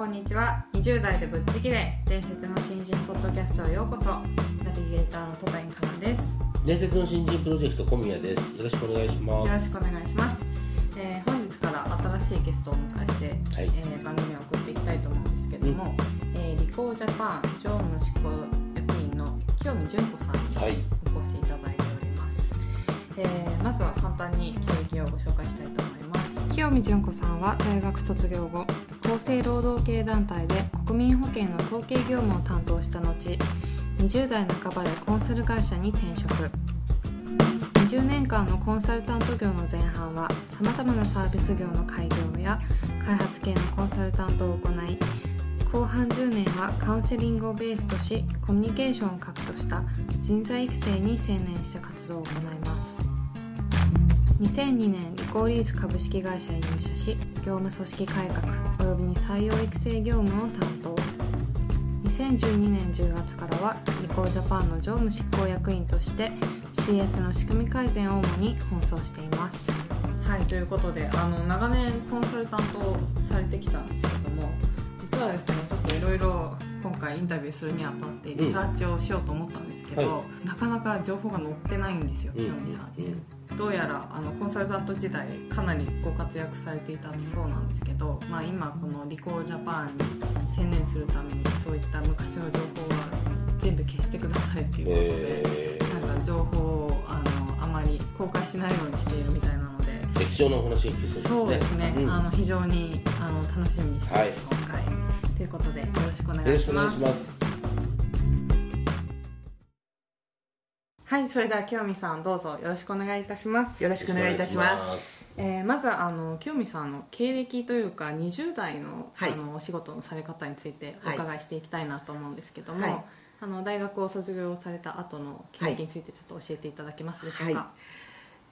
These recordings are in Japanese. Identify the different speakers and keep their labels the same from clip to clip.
Speaker 1: こんにちは。20代でぶっちぎれ。伝説の新人ポッドキャストへようこそ。ナビゲーターの戸谷香奈です。
Speaker 2: 伝説の新人プロジェクト小宮です。よろしくお願いします。
Speaker 1: よろしくお願いします、えー本日から新しいゲストをお迎えして、
Speaker 2: はい。
Speaker 1: えー番組を送っていきたいと思うんですけども、えーリコージャパン常務執行役員の清見純子さんに
Speaker 2: はい。
Speaker 1: お越しいただいております、えーまずは簡単に経歴をご紹介したいと思います。清見純子さんは大学卒業後厚生労働系団体で国民保険の統計業務を担当した後20代半ばでコンサル会社に転職。20年間のコンサルタント業の前半はさまざまなサービス業の開業や開発系のコンサルタントを行い後半10年はカウンセリングをベースとしコミュニケーションを核とした人材育成に専念した活動を行います。2002年リコーリーズ株式会社へ入社し業務組織改革およびに採用育成業務を担当。2012年10月からはリコージャパンの常務執行役員として CS の仕組み改善を主に奔走しています。はいということであの長年コンサルタントをされてきたんですけども実はですねちょっといろいろ今回インタビューするにあたってリサーチをしようと思ったんですけど、
Speaker 2: うんは
Speaker 1: なかなか情報が載ってないんですよ
Speaker 2: うん。
Speaker 1: 清美さんに。
Speaker 2: うん
Speaker 1: どうやらあのコンサルタント時代かなりご活躍されていたそうなんですけど、まあ、今このリコージャパンに専念するためにそういった昔の情報は全部消してくださいっていうことで、
Speaker 2: え
Speaker 1: なんか情報をあのあまり公開しないようにしているみたいなので。
Speaker 2: ー、歴史のお話そうですね。
Speaker 1: そう
Speaker 2: ん。
Speaker 1: あの非常にあの楽しみにしてます、
Speaker 2: はい。
Speaker 1: 今回。ということでよろしくお願
Speaker 2: い
Speaker 1: しますはいそれでは清美さんどうぞよろしくお願いいたします。
Speaker 3: よろしくお願いいたします。
Speaker 1: えーまずはあの清美さんの経歴というか20代の,、
Speaker 3: はい。
Speaker 1: あのお仕事のされ方についてお
Speaker 3: はい。
Speaker 1: 伺いしていきたいなと思うんですけども、
Speaker 3: はい。
Speaker 1: あの大学を卒業された後の経歴についてちょっと教えていただけますでしょう
Speaker 3: はい。
Speaker 1: か、。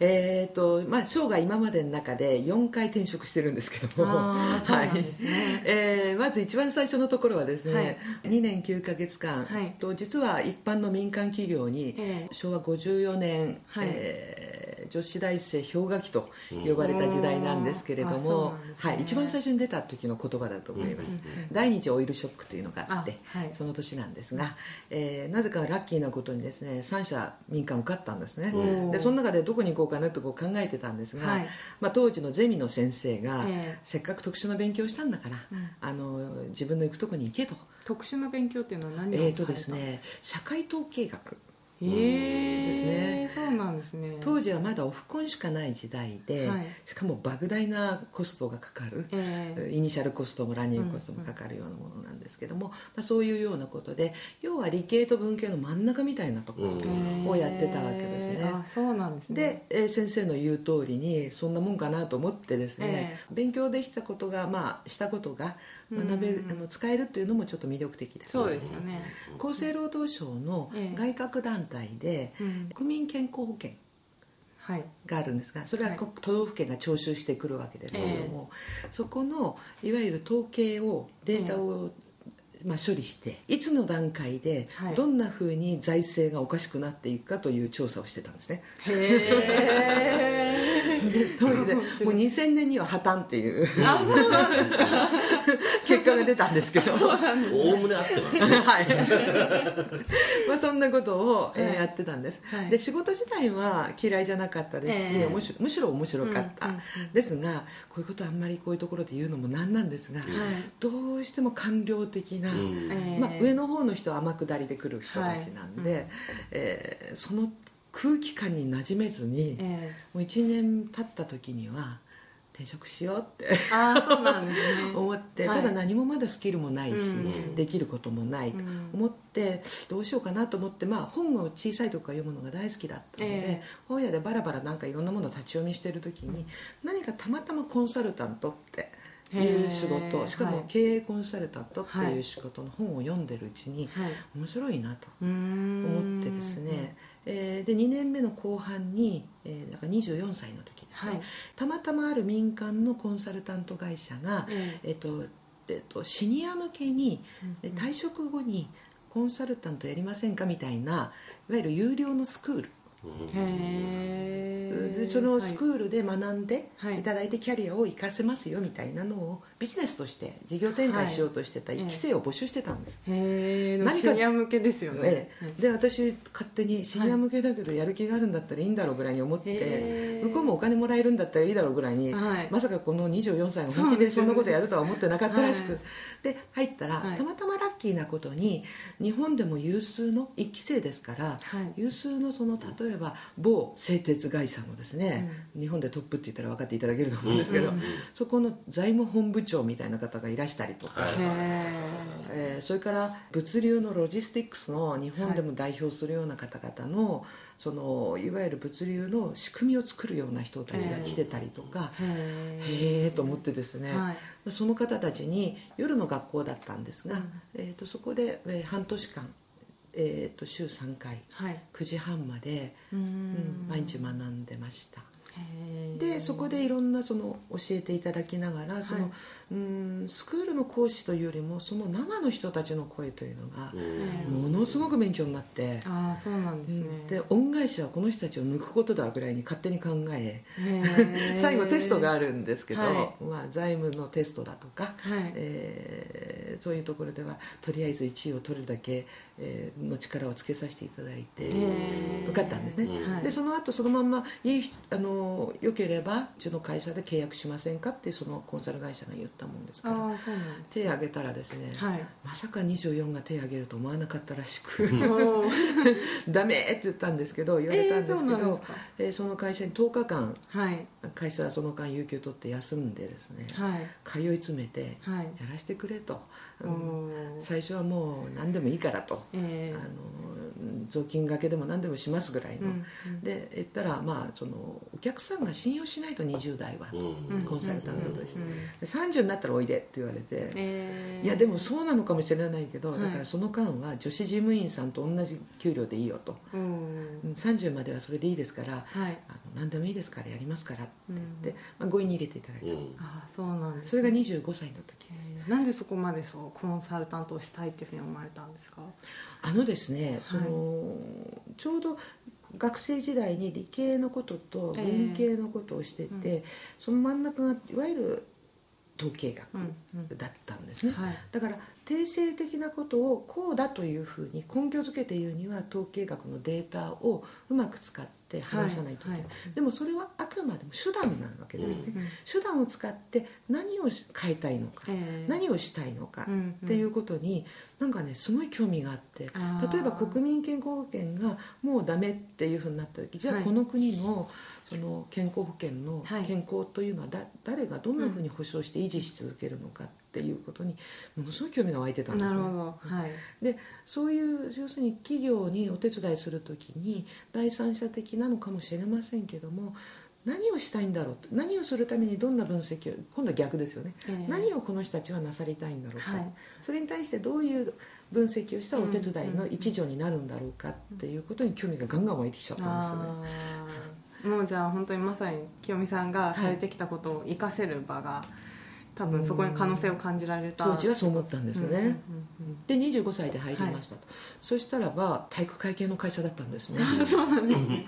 Speaker 3: えっ、とまあ生涯今までの中で4回転職してるんですけども、
Speaker 1: あーそうなんですね。
Speaker 3: えーまず一番最初のところはですね、
Speaker 1: はい。
Speaker 3: 2年9ヶ月間、
Speaker 1: はい。
Speaker 3: と実は一般の民間企業に、
Speaker 1: ええ。
Speaker 3: 昭和54年、
Speaker 1: はい。
Speaker 3: えー女子大生氷河期と呼ばれた時代なんですけれども、
Speaker 1: ね。
Speaker 3: はい、一番最初に出た時の言葉だと思います、
Speaker 1: うんうんうん
Speaker 3: 第二次オイルショックというのがあって
Speaker 1: あはい。
Speaker 3: その年なんですが、えーなぜかラッキーなことにですね3社民間受かったんですね、
Speaker 1: うん。
Speaker 3: でその中でどこに行こうかなとこう考えてたんですが、
Speaker 1: はい。
Speaker 3: まあ、当時のゼミの先生が、
Speaker 1: ええ。
Speaker 3: せっかく特殊な勉強をしたんだから、
Speaker 1: うん。
Speaker 3: あの自分の行くとこに行けと,、
Speaker 1: 特殊な勉強っていうのは何をさ
Speaker 3: えー
Speaker 1: れた
Speaker 3: とですね、社会統計学。
Speaker 1: えー、
Speaker 3: ですね。
Speaker 1: そうなんですね。
Speaker 3: 当時はまだオフコンしかない時代で、
Speaker 1: はい。
Speaker 3: しかも莫大なコストがかかる、
Speaker 1: え
Speaker 3: イニシャルコストもランニングコストもかかるようなものなんですけども、まあ、そういうようなことで要は理系と文系の真ん中みたいなところ、をやってたわけですね。
Speaker 1: そうなんですね。
Speaker 3: で、えー先生の言う通りにそんなもんかなと思ってですね、
Speaker 1: え。
Speaker 3: 勉強できたことが、まあ、したことが学べる、
Speaker 1: うん
Speaker 3: あの使えるっていうのもちょっと魅力的です
Speaker 1: そうですよね、
Speaker 3: 厚生労働省の
Speaker 1: ええ。
Speaker 3: 外郭団体で
Speaker 1: うん。
Speaker 3: 国民健康保険
Speaker 1: はい。
Speaker 3: があるんですがそれは都道府県が徴収してくるわけですけれども、そこのいわゆる統計をデータを、まあ、処理していつの段階で
Speaker 1: はい。
Speaker 3: どんなふうに財政がおかしくなっていくかという調査をしてたんですね、
Speaker 1: へえ
Speaker 3: 当時で。もう2000年には破綻っていう。結果が出たんですけど。
Speaker 2: おおむね合ってますね。
Speaker 3: はい。まあそんなことを、えー
Speaker 1: はい。
Speaker 3: やってたんです、
Speaker 1: はい。
Speaker 3: で仕事自体は嫌いじゃなかったですし、
Speaker 1: ええ。
Speaker 3: むしむしろ面白かった、
Speaker 1: うんうん
Speaker 3: ですがこういうことあんまりこういうところで言うのもなんなんですが、どうしても官僚的な、
Speaker 2: うん。
Speaker 1: ええ。
Speaker 3: まあ、上の方の人は天下りで来る人たちなんで、
Speaker 1: はい。
Speaker 3: えーその空気感に馴染めずに、
Speaker 1: え
Speaker 3: もう1年経った時には転職しようって
Speaker 1: ああそうなんですね。
Speaker 3: 思って、
Speaker 1: はい。
Speaker 3: ただ何もまだスキルもないし、
Speaker 1: うん。
Speaker 3: できることもないと
Speaker 1: うん。
Speaker 3: 思って、どうしようかなと思って、まあ、本を小さい時から読むのが大好きだったので、
Speaker 1: ええ。
Speaker 3: 本屋でバラバラなんかいろんなものを立ち読みしてる時に、何かたまたまコンサルタントっていう仕
Speaker 1: へ
Speaker 3: 事しかも経営コンサルタントって
Speaker 1: はい。
Speaker 3: いう仕事の本を読んでるうちに、
Speaker 1: はい。
Speaker 3: 面白いなと思ってですね、えーで2年目の後半に、えーだから24歳の時ですね、
Speaker 1: はい。
Speaker 3: たまたまある民間のコンサルタント会社が、
Speaker 1: え
Speaker 3: えっとえっと、シニア向けに
Speaker 1: うん。
Speaker 3: え退職後にコンサルタントやりませんか？みたいないわゆる有料のスクールでそのスクールで学んで
Speaker 1: はい。
Speaker 3: いただいてキャリアを生かせますよみたいなのをビジネスとして事業展開しようとしてた
Speaker 1: はい。
Speaker 3: 1期生を募集してたんです、
Speaker 1: へえ
Speaker 3: 何か
Speaker 1: シニア向けですよね。
Speaker 3: ええ。で私勝手にシニア向けだけどやる気があるんだったらいいんだろうぐらいに思って、向こうもお金もらえるんだったらいいだろうぐらいに、
Speaker 1: はい。
Speaker 3: まさかこの24歳が本気でそんなことやるとは思ってなかったらしく、
Speaker 1: はい
Speaker 3: で入ったら、
Speaker 1: はい。
Speaker 3: たまたまラッキーなことに日本でも有数の1期生ですから、
Speaker 1: はい。
Speaker 3: 有数のその例えば某製鉄会社のですね、日本でトップって言ったら分かっていただけると思うんですけど、
Speaker 1: うん
Speaker 3: そこの財務本部長みたいな方がいらしたりとか、えーそれから物流のロジスティックスの日本でも代表するような方々の,、そのいわゆる物流の仕組みを作るような人たちが来てたりとか、
Speaker 1: えへ
Speaker 3: へえと思ってですね、
Speaker 1: はい。
Speaker 3: その方たちに夜の学校だったんですが、
Speaker 1: うん。
Speaker 3: えー、とそこで、えー半年間、えー、と週3回
Speaker 1: はい
Speaker 3: 9時半まで、
Speaker 1: う
Speaker 3: ん毎日学んでました。でそこでいろんなその教えていただきながらその、
Speaker 1: はい
Speaker 3: うんスクールの講師というよりもその生の人たちの声というのが
Speaker 2: うん。
Speaker 3: ものすごく勉強になって、
Speaker 1: ああそうなんですね。
Speaker 3: で恩返しはこの人たちを抜くことだぐらいに勝手に考え 最後テストがあるんですけど、
Speaker 1: はい。
Speaker 3: まあ、財務のテストだとか、
Speaker 1: はい。
Speaker 3: えーそういうところではとりあえず1位を取るだけ、えーの力をつけさせていただいて受かったんですね、
Speaker 1: はい。
Speaker 3: でその後そのまんまいいあのよければうちの会社で契約しませんかってそのコンサル会社が言ったもんですから。手を挙げたらですね、
Speaker 1: すはい。
Speaker 3: まさか24が手を挙げると思わなかったらしく。ダメって言ったんですけど言われたんですけど
Speaker 1: ですか。
Speaker 3: えーその会社に10日間
Speaker 1: はい。
Speaker 3: 会社はその間有給取って休んでですね
Speaker 1: はい。
Speaker 3: 通い詰めて
Speaker 1: はい。
Speaker 3: やらせてくれと、最初はもう何でもいいからと、
Speaker 1: え
Speaker 3: あの雑巾がけでも何でもしますぐらいの、
Speaker 1: うんうん。
Speaker 3: で言ったらまあそのお客さんが信用しないと20代は、
Speaker 2: うん。
Speaker 3: コンサルタントとして、
Speaker 1: うんうんうん
Speaker 3: で30になったらおいでって言われて、
Speaker 1: えー。
Speaker 3: いやでもそうなのかもしれないけど、
Speaker 1: はい。
Speaker 3: だからその間は女子事務員さんと同じ給料でいいよと、
Speaker 1: うん。
Speaker 3: うん30まではそれでいいですから
Speaker 1: はい。
Speaker 3: あの何でもいいですからやりますからって
Speaker 1: うん
Speaker 3: 言って、まあ、強引に入れていただいた、
Speaker 2: うん
Speaker 1: ああそうなんですね。
Speaker 3: それが25歳の時です、
Speaker 1: えー。なんでそこまでそうコンサルタントをしたいっていうふうに思われたんですか？
Speaker 3: あのですねその、ちょうど学生時代に理系のことと
Speaker 1: ええ。
Speaker 3: 文系のことをしてて、その真ん中がいわゆる統計学
Speaker 1: うんうん。
Speaker 3: だったんですね、
Speaker 1: はい。
Speaker 3: だから定性的なことをこうだというふうに根拠づけて言うには統計学のデータをうまく使って話さないといけない、
Speaker 1: はい
Speaker 3: でもそれはあくまでも手段なわけですね、
Speaker 1: うんうん。
Speaker 3: 手段を使って何をし変えたいのか、
Speaker 1: え。ー
Speaker 3: 何をしたいのかっていうことになんかねすごい興味があって例えば国民健康保険がもうダメっていうふうになった時じゃあ
Speaker 1: はい。
Speaker 3: この国のその健康保険の
Speaker 1: はい。
Speaker 3: 健康というのはだ誰がどんなふうに保障して維持し続けるのかっていうことにものすごい興味が湧いてたんですね。
Speaker 1: はい。
Speaker 3: でそういう要するに企業にお手伝いする時に第三者的なのかもしれませんけども何をしたいんだろうと何をするためにどんな分析を今度は逆ですよね、
Speaker 1: ええ。
Speaker 3: 何をこの人たちはなさりたいんだろうか、
Speaker 1: はい。
Speaker 3: それに対してどういう分析をしたらお手伝いの一助になるんだろうかっていうことに興味がガンガン湧いてきちゃったんですよね。
Speaker 1: もうじゃあ本当にまさに清美さんがされてきたことを活かせる場が、多分そこに可能性を感じられた。
Speaker 3: 当時はそう思ったんですよね、
Speaker 1: うんうんうん
Speaker 3: で25歳で入りましたと、そしたらば体育会系の会社だったんですね。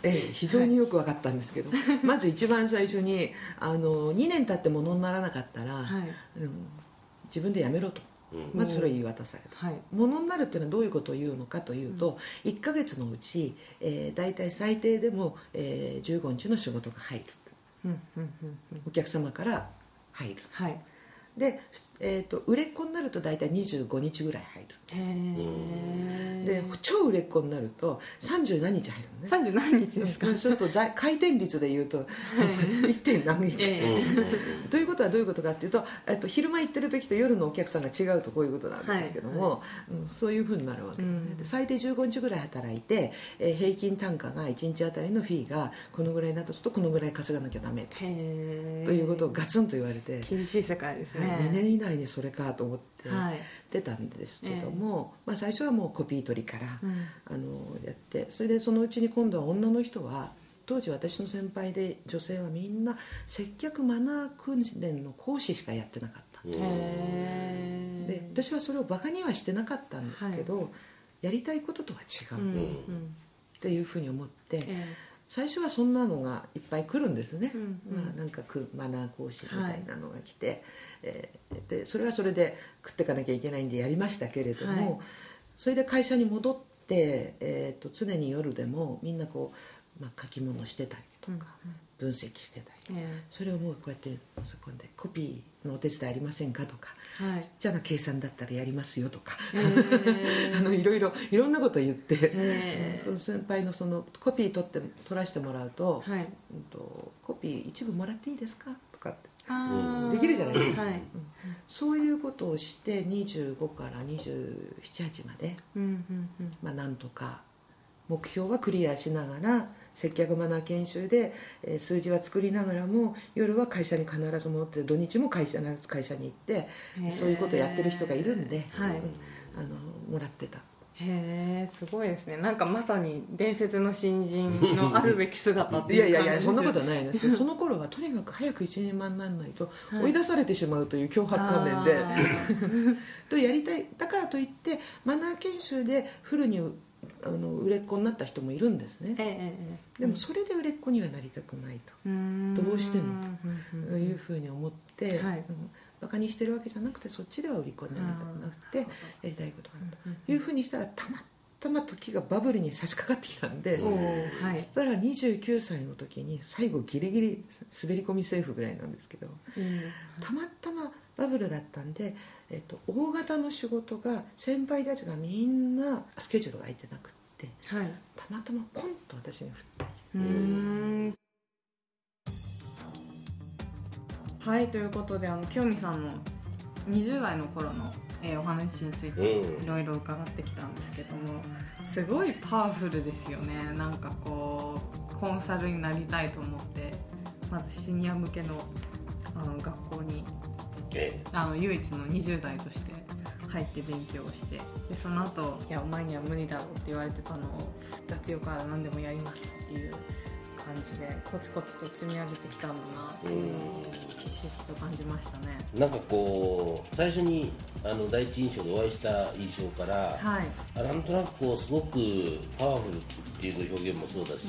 Speaker 3: ええ非常によく分かったんですけど。まず一番最初にあの2年経ってものにならなかったら、
Speaker 1: はい。
Speaker 3: うん自分でやめろと。
Speaker 2: うん。
Speaker 3: まずそれを言い渡された、
Speaker 1: はい。
Speaker 3: ものになるっていうのはどういうことを言うのかというと、1ヶ月のうち、えー、大体最低でも、えー、15日の仕事が入る。
Speaker 1: うんうんうんうん。
Speaker 3: お客様から入る。
Speaker 1: はい
Speaker 3: で、えー、と売れっ子になると大体25日ぐらい入るです。
Speaker 1: へえ
Speaker 3: で超売れっ子になると30何日入るのね。
Speaker 1: 三十何日ですか？
Speaker 3: そうすると在回転率でいうと 1. 点何人か、
Speaker 1: え。
Speaker 3: ということはどういうことかっていうと、えっと、昼間行ってる時と夜のお客さんが違うとこういうことなんですけども、うんそういうふうになるわけ、
Speaker 1: うん。
Speaker 3: で最低15日ぐらい働いて、えー平均単価が1日あたりのフィーがこのぐらいだとするとこのぐらい稼がなきゃダメということをガツンと言われて、
Speaker 1: 厳しい世界ですね
Speaker 3: 2年以内にそれかと思って
Speaker 1: はい。
Speaker 3: 出たんですけども、まあ、最初はもうコピー取りから、
Speaker 1: うん。
Speaker 3: あのやってそれでそのうちに今度は女の人は当時私の先輩で女性はみんな接客マナー訓練の講師しかやってなかった、
Speaker 2: うん。
Speaker 1: へ
Speaker 3: で私はそれをバカにはしてなかったんですけど、やりたいこととは違う、
Speaker 1: うんう
Speaker 3: っ
Speaker 1: ん
Speaker 3: ていうふうに思って、
Speaker 1: え
Speaker 3: 最初はそんなのがいっぱい来るんですね、
Speaker 1: うんうん。
Speaker 3: まあ、なんかくマナー講師みたいなのが来て、えーでそれはそれで食っていかなきゃいけないんでやりましたけれども、
Speaker 1: はい。
Speaker 3: それで会社に戻って、えー、と常に夜でもみんなこう、まあ、書き物してたりとか、分析してたり。
Speaker 1: ええ。
Speaker 3: それをもうこうやってパソコンでコピーのお手伝いありませんかとか。
Speaker 1: えはい。
Speaker 3: ちっちゃな計算だったらやりますよとか、
Speaker 1: へえ。
Speaker 3: あのいろいろいろんなこと言って、
Speaker 1: へー
Speaker 3: その先輩のそのコピー取って取らせてもらうと,、
Speaker 1: はい。
Speaker 3: うんと「コピー一部もらっていいですか?」とかって。できるじゃないですか。
Speaker 1: はい。
Speaker 3: そういうことをして25から278まで、
Speaker 1: うんうんうん。
Speaker 3: まあ、なんとか目標はクリアしながら接客マナー研修で、えー数字は作りながらも夜は会社に必ず戻って土日も会社必ず会社に行ってそういうことをやってる人がいるんで、
Speaker 1: はい。
Speaker 3: うんあのもらってた。
Speaker 1: へえすごいですね。なんかまさに伝説の新人のあるべき姿って
Speaker 3: い
Speaker 1: いう
Speaker 3: やい
Speaker 1: 感じです
Speaker 3: やいやそんなことはないんです。けどその頃はとにかく早く一人前にならないと
Speaker 1: はい。
Speaker 3: 追い出されてしまうという脅迫観念で、とやりたいだからといってマナー研修でフルにあの売れっ子になった人もいるんですね。
Speaker 1: ええええ
Speaker 3: でもそれで売れっ子にはなりたくない
Speaker 1: うーん。
Speaker 3: どうしても。というふうに思って、
Speaker 1: はい。
Speaker 3: うん。バカにしてるわけじゃなくてそっちでは売り子になりたくなくてやりたいことがある
Speaker 1: うん
Speaker 3: というふうにしたらたまたま時がバブルに差し掛かってきたんで、
Speaker 1: はい。
Speaker 3: そしたら29歳の時に最後ギリギリ滑り込みセーフぐらいなんですけど。
Speaker 1: うん。
Speaker 3: たまたまバブルだったんで、えっと、大型の仕事が先輩たちがみんなスケジュールが空いてなくって
Speaker 1: はい。
Speaker 3: たまたまポンと私に降ってきて。
Speaker 1: うーん。はいということであの清美さんの20代の頃の、えーお話について
Speaker 2: うん。
Speaker 1: いろいろ伺ってきたんですけどもすごいパワフルですよね。なんかこうコンサルになりたいと思ってまずシニア向けのあの学校にあの唯一の20代として入って勉強してでその後いやお前には無理だろうって言われてたのを雑用から何でもやりますっていう感じでコツコツと積み上げてきたんだなっていうひしひしと感じましたね。
Speaker 2: えなんかこう最初にあの第一印象でお会いした印象から、
Speaker 1: はい。
Speaker 2: あなんとなくこうすごくパワフルっていう表現もそうだし、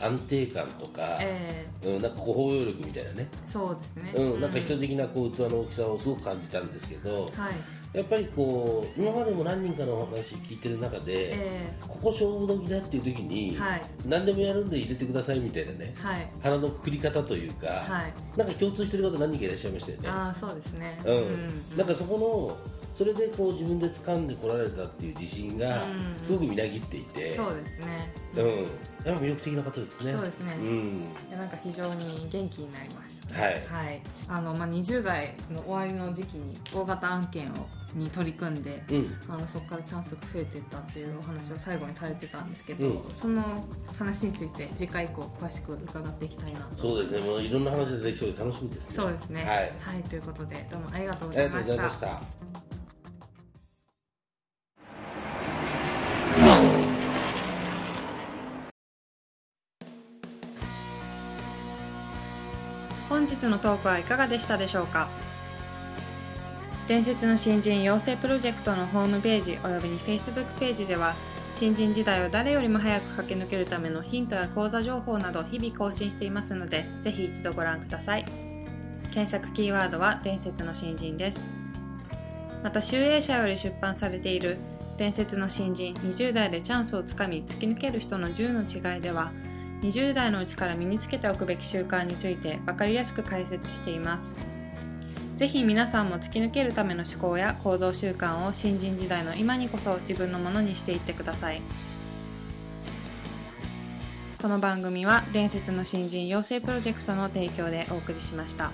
Speaker 2: 安定感とか、
Speaker 1: え
Speaker 2: うん、なんかこう包容力みたいなね、
Speaker 1: ー、そうですね。
Speaker 2: うん、なんか人的なこう器の大きさをすごく感じたんですけど、
Speaker 1: はい。
Speaker 2: やっぱりこう今までも何人かのお話聞いてる中で、
Speaker 1: え
Speaker 2: ここ勝負時だっていう時に、
Speaker 1: はい。
Speaker 2: 何でもやるんで入れてくださいみたいなね。
Speaker 1: ー、はい。
Speaker 2: 鼻のくくり方というか、
Speaker 1: はい。
Speaker 2: なんか共通してる方何人かいらっしゃいましたよね。
Speaker 1: ああそうですね。
Speaker 2: うん。なんかそこのそれでこう自分で掴んでこられたっていう自信が
Speaker 1: うん
Speaker 2: すごくみなぎっていて、
Speaker 1: そうですね。
Speaker 2: うん、やっぱ魅力的な方ですね。
Speaker 1: そうですね。
Speaker 2: うん、
Speaker 1: なんか非常に元気になりました、
Speaker 2: はい
Speaker 1: はいあのまあ、20代の終わりの時期に大型案件をに取り組んで、
Speaker 2: うん、
Speaker 1: あのそこからチャンスが増えていったっていうお話を最後にされてたんですけど、
Speaker 2: うん
Speaker 1: その話について次回以降詳しく伺っていきたいなと
Speaker 2: そうですね。もういろんな話が出てきそうで楽しみですね。
Speaker 1: そうですね
Speaker 2: はい。
Speaker 1: ということでどうもありがとうございました。日のトークはいかがでしたでしょうか？伝説の新人養成プロジェクトのホームページおよびに Facebook ページでは新人時代を誰よりも早く駆け抜けるためのヒントや講座情報など日々更新していますのでぜひ一度ご覧ください。検索キーワードは伝説の新人です。また集英社より出版されている伝説の新人20代でチャンスをつかみ突き抜ける人の10の違いでは20代のうちから身につけておくべき習慣について分かりやすく解説していますぜひ皆さんも突き抜けるための思考や行動習慣を新人時代の今にこそ自分のものにしていってくださいこの番組は伝説の新人養成プロジェクトの提供でお送りしました。